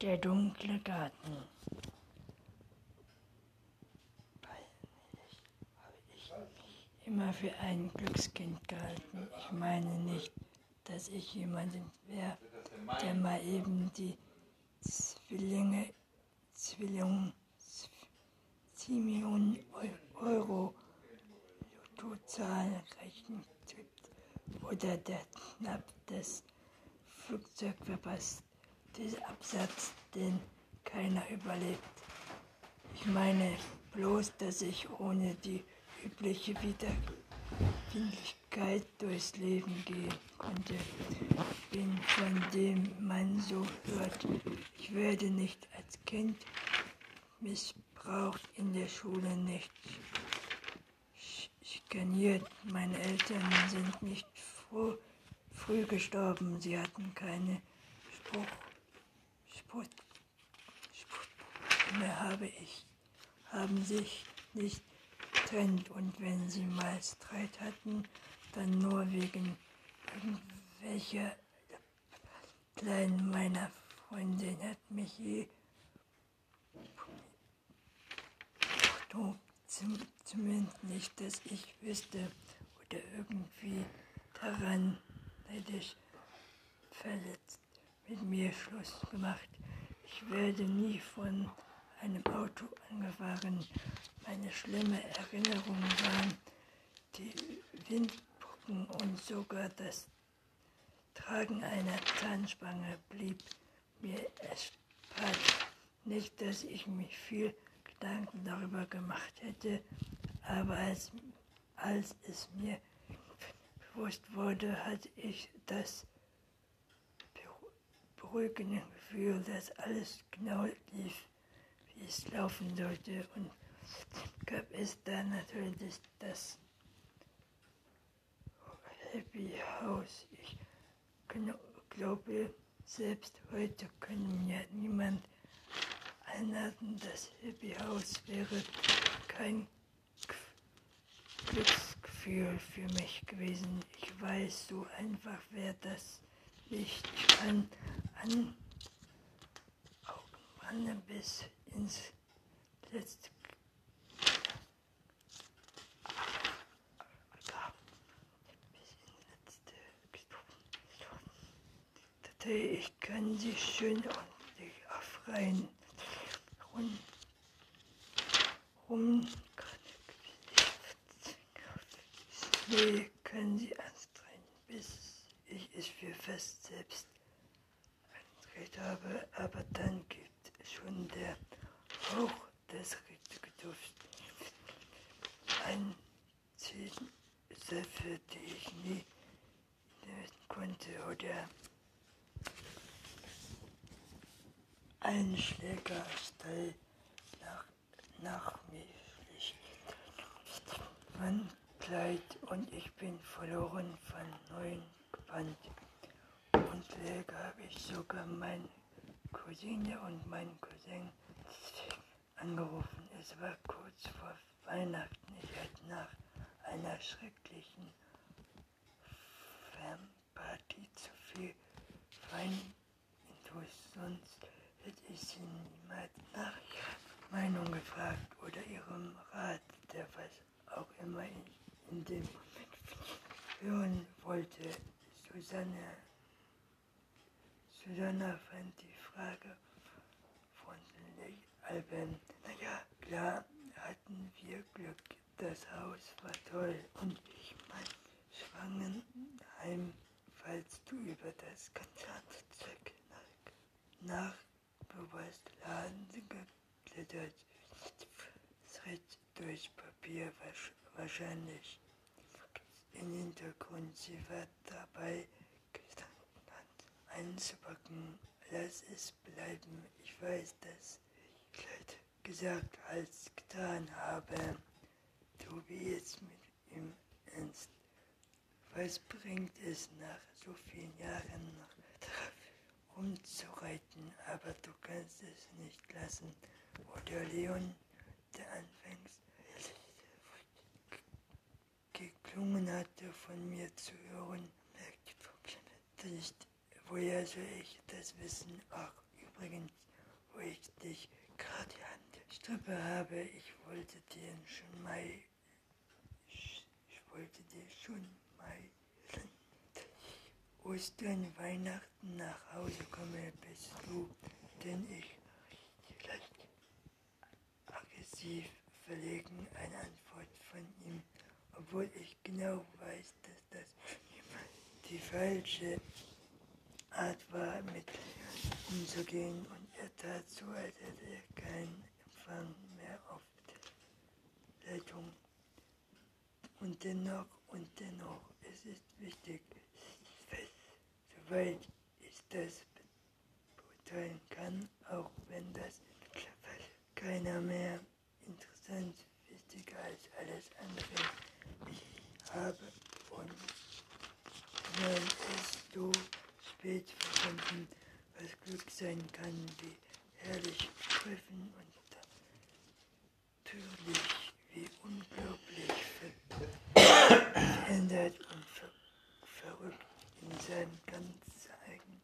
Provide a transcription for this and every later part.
Der dunkle Garten. Habe ich immer für ein Glückskind gehalten. Ich meine nicht, dass ich jemanden wäre, der mal eben die Zwillinge, Zwillinge, Millionen Euro Lottozahlen rechnen oder der knapp das Flugzeug verpasst. Dieser Absatz, den keiner überlebt. Ich meine bloß, dass ich ohne die übliche Wiederfindlichkeit durchs Leben gehen konnte. Bin von dem man so hört. Ich werde nicht als Kind missbraucht, in der Schule nicht schikaniert. Meine Eltern sind nicht froh, früh gestorben. Sie hatten keine Spruch, Spruch, Spruch mehr habe ich, haben sich nicht getrennt. Und wenn sie mal Streit hatten, dann nur wegen irgendwelcher kleinen meiner Freundin hat mich je zumindest nicht, dass ich wüsste oder irgendwie daran hätte ich verletzt, mit mir Schluss gemacht. Ich werde nie von einem Auto angefahren. Meine schlimme Erinnerungen waren die Windbrücken und sogar das Tragen einer Zahnspange blieb mir erspart. Nicht, dass ich mich viel Gedanken darüber gemacht hätte, aber als, als es mir bewusst wurde, hatte ich das beruhigende Gefühl, dass alles genau lief, wie es laufen sollte. Und gab es dann natürlich das Happy House. Ich glaube, selbst heute können mir niemand einladen, das Happy House wäre kein Glücksgefühl für mich gewesen. Ich weiß so einfach, wer das nicht. Ich kann an Augenbrauen bis ins letzte Ich kann sie schön ordentlich aufreihen. Und rum Nee, können Sie anstrengen, bis ich es fest selbst angedreht habe, aber dann gibt es schon der Hauch des Duft. Ein Säfte, die ich nie nehmen konnte, oder ein Schlägerstall nach, nach mir schlicht. Man Kleid und ich bin verloren von neuen gebannt. Pflege habe ich sogar meine Cousine und meinen Cousin angerufen. Es war kurz vor Weihnachten. Ich hatte nach einer schrecklichen Fernparty zu viel Wein intus, sonst hätte ich sie niemals nach ihrer Meinung gefragt oder ihrem Rat, der was auch immer ich in dem Moment hören wollte. Susanne, Susanna fand die Frage freundlich albern. Naja, klar hatten wir Glück. Das Haus war toll und ich mein Schwangenheim, falls du über das Konzertzeug nach, nachbeweist Laden geklettert, Schritt durch Papier wahrscheinlich im Hintergrund. Sie war dabei gestanden, einzupacken. Lass es bleiben. Ich weiß, dass ich Kleid gesagt als getan habe. Tobi jetzt mit ihm ernst. Was bringt es nach so vielen Jahren noch rumzureiten? Aber du kannst es nicht lassen. Oder Leon, der anfängt geklungen hatte, von mir zu hören, merkte nicht, woher soll ich das wissen? Ach, übrigens, Treppe habe. Ich wollte dir schon mal, ich, ich wollte dir schon mal Ostern, Weihnachten nach Hause komme, bist du, denn ich aggressiv verlegen eine Antwort von ihm, obwohl ich genau weiß, dass das die falsche Art war, mit umzugehen und er tat so, als hätte er keinen Empfang mehr auf der Leitung. Und dennoch, und dennoch, es ist wichtig, soweit ich das beurteilen kann, auch wenn das keiner mehr interessant, wichtiger als alles andere ich habe und wenn es so spät verbunden was Glück sein kann, wie herrlich treffen und natürlich wie unglaublich verändert und ver verrückt in seinem ganz eigenen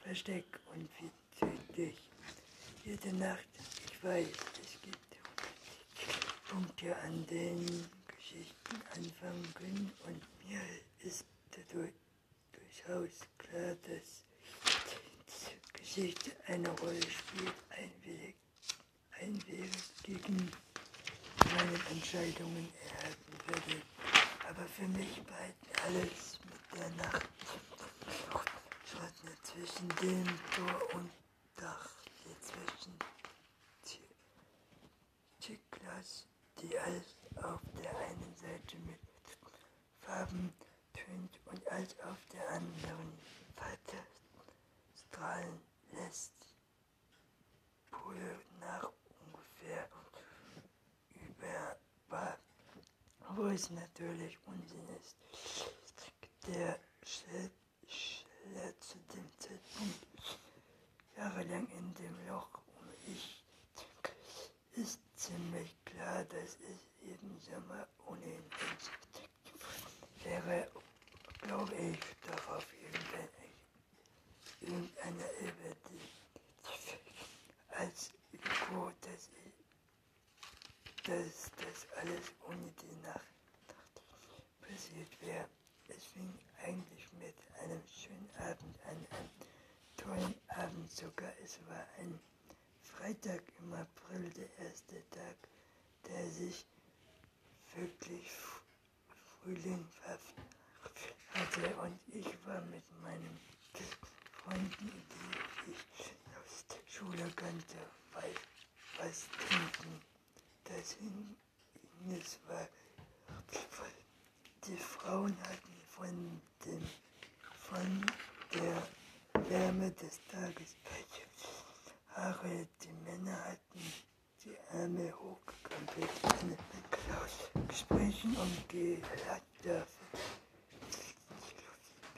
Versteck und wie tödlich. Jede Nacht, ich weiß, es gibt Punkte, an denen Geschichten anfangen können und mir ist dadurch durchaus Geschichte eine Rolle spielt, ein Weg, gegen meine Entscheidungen erhalten würde. Aber für mich bleibt alles mit der Nacht zwischen dem Tor und Dach, zwischen Chiklas, die alles auf der einen Seite mit Farben tönt und als auf der anderen weiter strahlen lässt. Pole nach ungefähr über war, wo es natürlich Unsinn ist. Der Schiller zu dem Zeitpunkt jahrelang in dem Loch und ich ist ziemlich klar, dass es jeden Sommer ohnehin wäre, glaube ich, darauf irgendeine Ebene, als Üko, dass, dass das alles ohne die Nacht passiert wäre. Es fing eigentlich mit einem schönen Abend an, einem tollen Abend sogar. Es war ein Freitag im April, der erste Tag, der sich wirklich frühlinghaft hatte und ich war mit meinen Freunden, die ich aus der Schule kannte, weil was trinken. Das Hindernis war, die Frauen hatten von, dem, von der Wärme des Tages. Haare, die Männer hatten die Ärmel hochgekrempelt, eine Gesprächen und Gelatter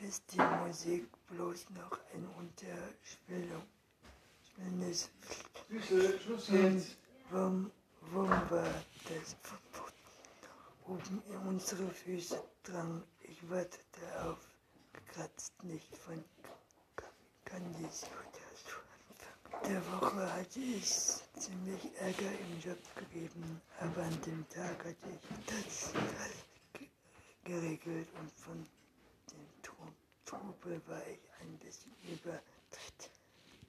bis die Musik bloß noch ein Unterschwellung ist. Warum, warum war das oben in unsere Füße drang? Ich wartete auf, gekratzt nicht von Candice der Woche hatte es ziemlich Ärger im Job gegeben, aber an dem Tag hatte ich das geregelt und von Trubel war ich ein bisschen übertritt.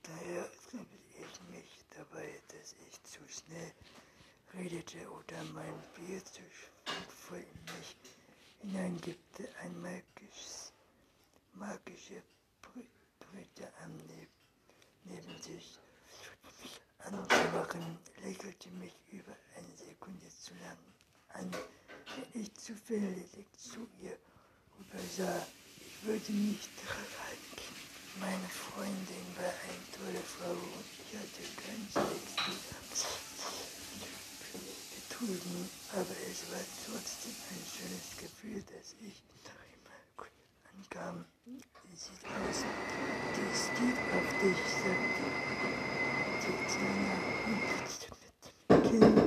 Daher trieb ich mich dabei, dass ich zu schnell redete oder mein Bier zu voll in mich hineingibte. Ein magisches, magische Brüte am neben, neben sich anzumachen, lächelte mich über eine Sekunde zu lang an, wenn ich zufällig zu ihr übersah würde nicht halten. Meine Freundin war eine tolle Frau und ich hatte keinen Sex betrügen, aber es war trotzdem ein schönes Gefühl, dass ich noch immer gut ankam. Sie sieht aus, die steht auf dich, sagte die Kleine mit dem Kinn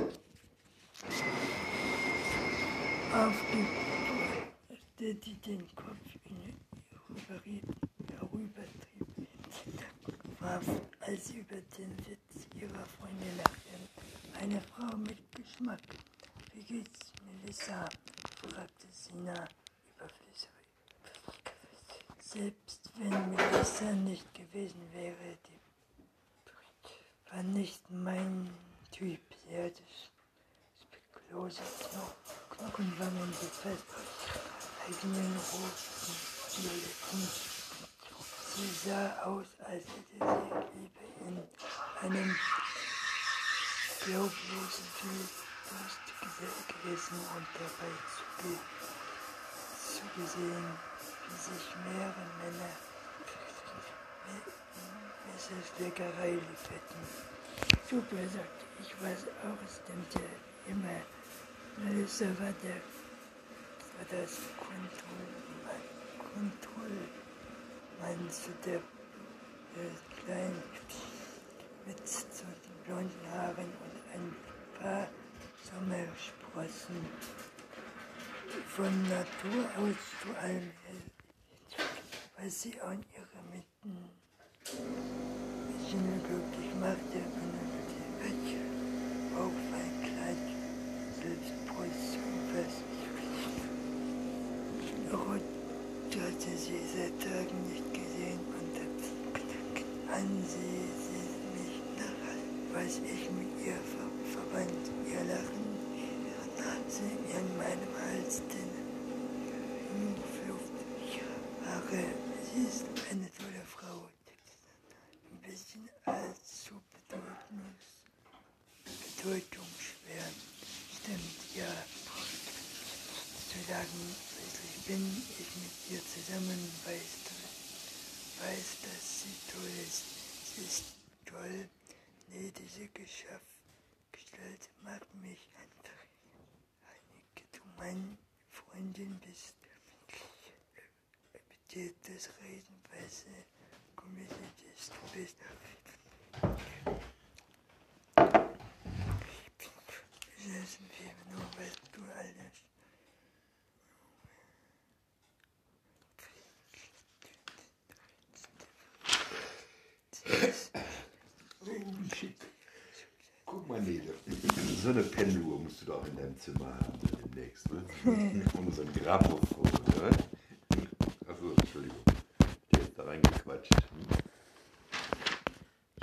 auf die, die den Kopf herübertrieb, warf, als sie über den Witz ihrer Freundin lachte. Eine Frau Tag. Wie geht's, Melissa? fragte Sina überflüssig. Selbst wenn Melissa nicht gewesen wäre, die war nicht mein Typ. Sie hatte spekulose Knochenwangen, die fest eigenen roten Violetten. Sie sah aus, als hätte sie Liebe in einem glaublosen Durst gegessen und dabei zugesehen, wie sich mehrere Männer Mrs. Leckerei lieferten. Super, sagte ich, weiß auch, stimmte immer. Melissa war, der, war das Kontrollmann, Kontrollmann zu der, der kleinen mit so den blonden Haaren und ein paar Sommersprossen. Von Natur aus zu allem was sie an ihre Mitten bisschen glücklich machte, benötigte Wäsche, auch mein Kleid, selbst Brust und fest. Rot hatte sie seit Tagen nicht gesehen und an sie, was ich mit ihr ver verband, ihr Lachen, Nase in meinem Hals, den Flucht, Haare, sie ist eine tolle Frau bisschen allzu bedeutungsschwer. Stimmt, ja. Solange ich bin ich mit ihr zusammen, weiß, weiß, dass sie toll ist. Sie ist toll. Nee, diese Geschaff, Gestalt mag mich einfach. Einige, du meine Freundin bist. Das Reden, weißt du, Komödietist, du bist. Wir nur, was du alles. So eine Pendeluhr musst du doch in deinem Zimmer haben demnächst. Ne? Und so ein Grammophon. Ne?